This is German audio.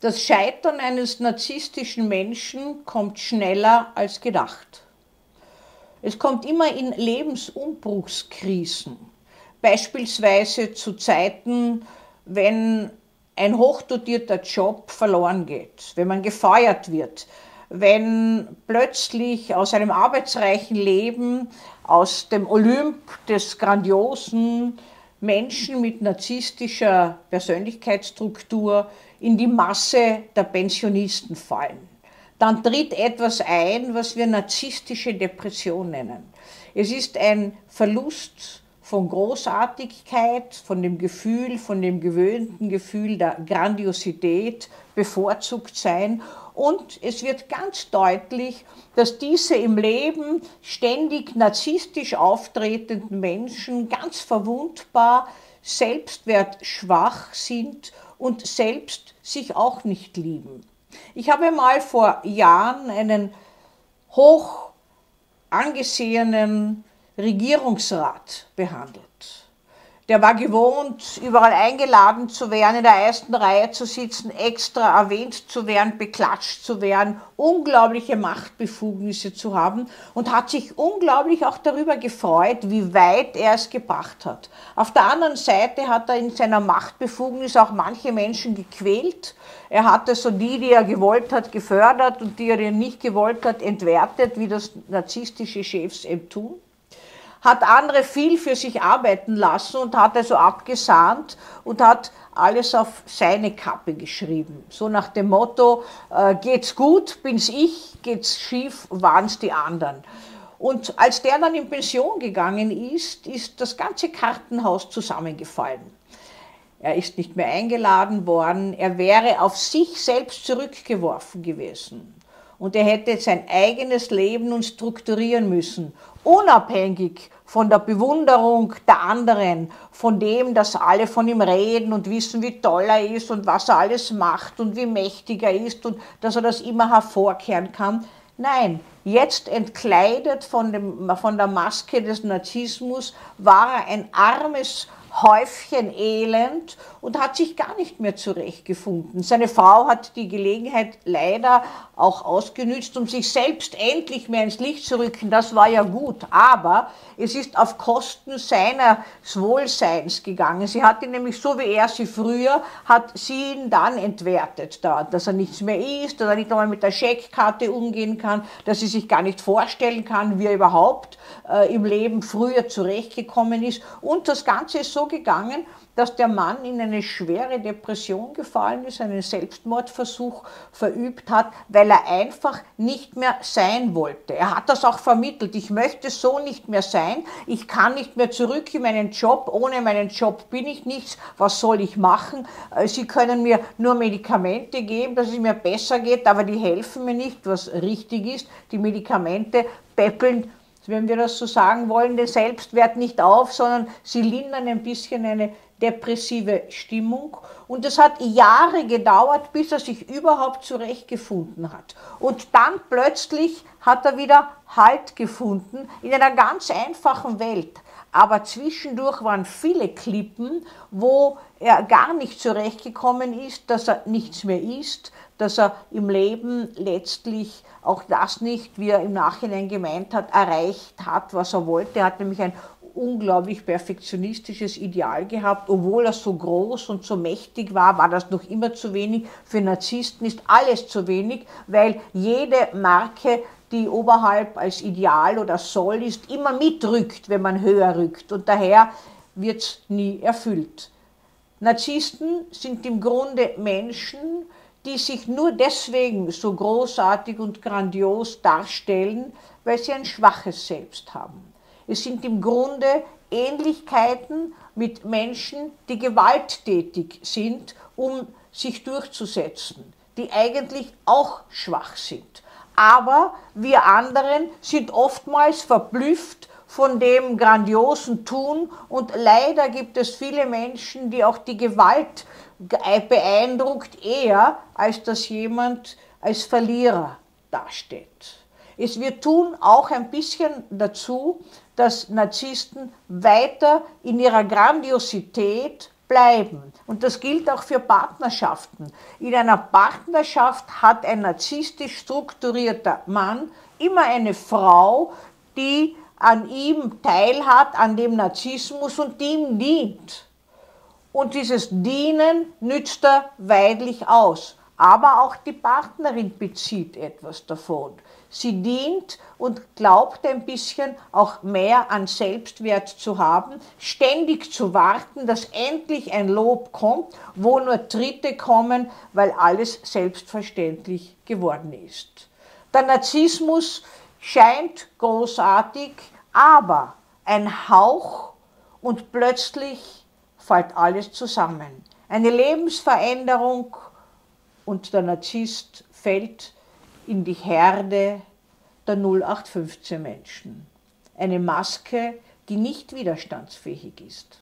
Das Scheitern eines narzisstischen Menschen kommt schneller als gedacht. Es kommt immer in Lebensumbruchskrisen, beispielsweise zu Zeiten, wenn ein hochdotierter Job verloren geht, wenn man gefeuert wird, wenn plötzlich aus einem arbeitsreichen Leben, aus dem Olymp des grandiosen Menschen mit narzisstischer Persönlichkeitsstruktur in die Masse der Pensionisten fallen. Dann tritt etwas ein, was wir narzisstische Depression nennen. Es ist ein Verlust von Großartigkeit, von dem Gefühl, von dem gewöhnten Gefühl der Grandiosität, bevorzugt sein. Und es wird ganz deutlich, dass diese im Leben ständig narzisstisch auftretenden Menschen ganz verwundbar, selbstwertschwach sind und selbst sich auch nicht lieben. Ich habe mal vor Jahren einen hoch angesehenen Regierungsrat behandelt. Der war gewohnt, überall eingeladen zu werden, in der ersten Reihe zu sitzen, extra erwähnt zu werden, beklatscht zu werden, unglaubliche Machtbefugnisse zu haben und hat sich unglaublich auch darüber gefreut, wie weit er es gebracht hat. Auf der anderen Seite hat er in seiner Machtbefugnis auch manche Menschen gequält. Er hatte so die, die er gewollt hat, gefördert und die er nicht gewollt hat, entwertet, wie das narzisstische Chefs eben tun hat andere viel für sich arbeiten lassen und hat also abgesahnt und hat alles auf seine Kappe geschrieben. So nach dem Motto, äh, geht's gut, bin's ich, geht's schief, waren's die anderen. Und als der dann in Pension gegangen ist, ist das ganze Kartenhaus zusammengefallen. Er ist nicht mehr eingeladen worden, er wäre auf sich selbst zurückgeworfen gewesen. Und er hätte sein eigenes Leben nun strukturieren müssen unabhängig von der Bewunderung der anderen, von dem, dass alle von ihm reden und wissen, wie toll er ist und was er alles macht und wie mächtig er ist und dass er das immer hervorkehren kann. Nein, jetzt entkleidet von, dem, von der Maske des Narzissmus war er ein armes Häufchen Elend und hat sich gar nicht mehr zurechtgefunden. Seine Frau hat die Gelegenheit leider auch ausgenützt, um sich selbst endlich mehr ins Licht zu rücken. Das war ja gut, aber es ist auf Kosten seines Wohlseins gegangen. Sie hat ihn nämlich so wie er sie früher, hat sie ihn dann entwertet, da, dass er nichts mehr ist, dass er nicht einmal mit der Scheckkarte umgehen kann, dass sie sich gar nicht vorstellen kann, wie er überhaupt äh, im Leben früher zurechtgekommen ist. Und das Ganze ist so gegangen, dass der Mann in eine schwere Depression gefallen ist, einen Selbstmordversuch verübt hat, weil er einfach nicht mehr sein wollte. Er hat das auch vermittelt. Ich möchte so nicht mehr sein. Ich kann nicht mehr zurück in meinen Job. Ohne meinen Job bin ich nichts. Was soll ich machen? Äh, Sie können mir nur Medikamente geben, dass es mir besser geht, aber die helfen mir nicht, was richtig ist. Die Medikamente peppeln wenn wir das so sagen wollen, den Selbstwert nicht auf, sondern sie lindern ein bisschen eine depressive Stimmung. Und es hat Jahre gedauert, bis er sich überhaupt zurechtgefunden hat. Und dann plötzlich hat er wieder Halt gefunden in einer ganz einfachen Welt. Aber zwischendurch waren viele Klippen, wo er gar nicht zurechtgekommen ist, dass er nichts mehr ist, dass er im Leben letztlich auch das nicht, wie er im Nachhinein gemeint hat, erreicht hat, was er wollte. Er hat nämlich ein unglaublich perfektionistisches Ideal gehabt. Obwohl er so groß und so mächtig war, war das noch immer zu wenig. Für Narzissten ist alles zu wenig, weil jede Marke, die oberhalb als Ideal oder Soll ist, immer mitrückt, wenn man höher rückt. Und daher wird es nie erfüllt. Narzissten sind im Grunde Menschen, die sich nur deswegen so großartig und grandios darstellen, weil sie ein schwaches Selbst haben. Es sind im Grunde Ähnlichkeiten mit Menschen, die gewalttätig sind, um sich durchzusetzen, die eigentlich auch schwach sind. Aber wir anderen sind oftmals verblüfft von dem grandiosen Tun und leider gibt es viele Menschen, die auch die Gewalt beeindruckt eher, als dass jemand als Verlierer dasteht. Es, wir tun auch ein bisschen dazu, dass Narzissten weiter in ihrer Grandiosität bleiben. Und das gilt auch für Partnerschaften. In einer Partnerschaft hat ein narzisstisch strukturierter Mann immer eine Frau, die an ihm teilhat, an dem Narzissmus und die ihm dient. Und dieses Dienen nützt er weidlich aus. Aber auch die Partnerin bezieht etwas davon. Sie dient und glaubt ein bisschen auch mehr an Selbstwert zu haben, ständig zu warten, dass endlich ein Lob kommt, wo nur Dritte kommen, weil alles selbstverständlich geworden ist. Der Narzissmus scheint großartig, aber ein Hauch und plötzlich fällt alles zusammen. Eine Lebensveränderung und der Narzisst fällt in die Herde der 0815 Menschen. Eine Maske, die nicht widerstandsfähig ist.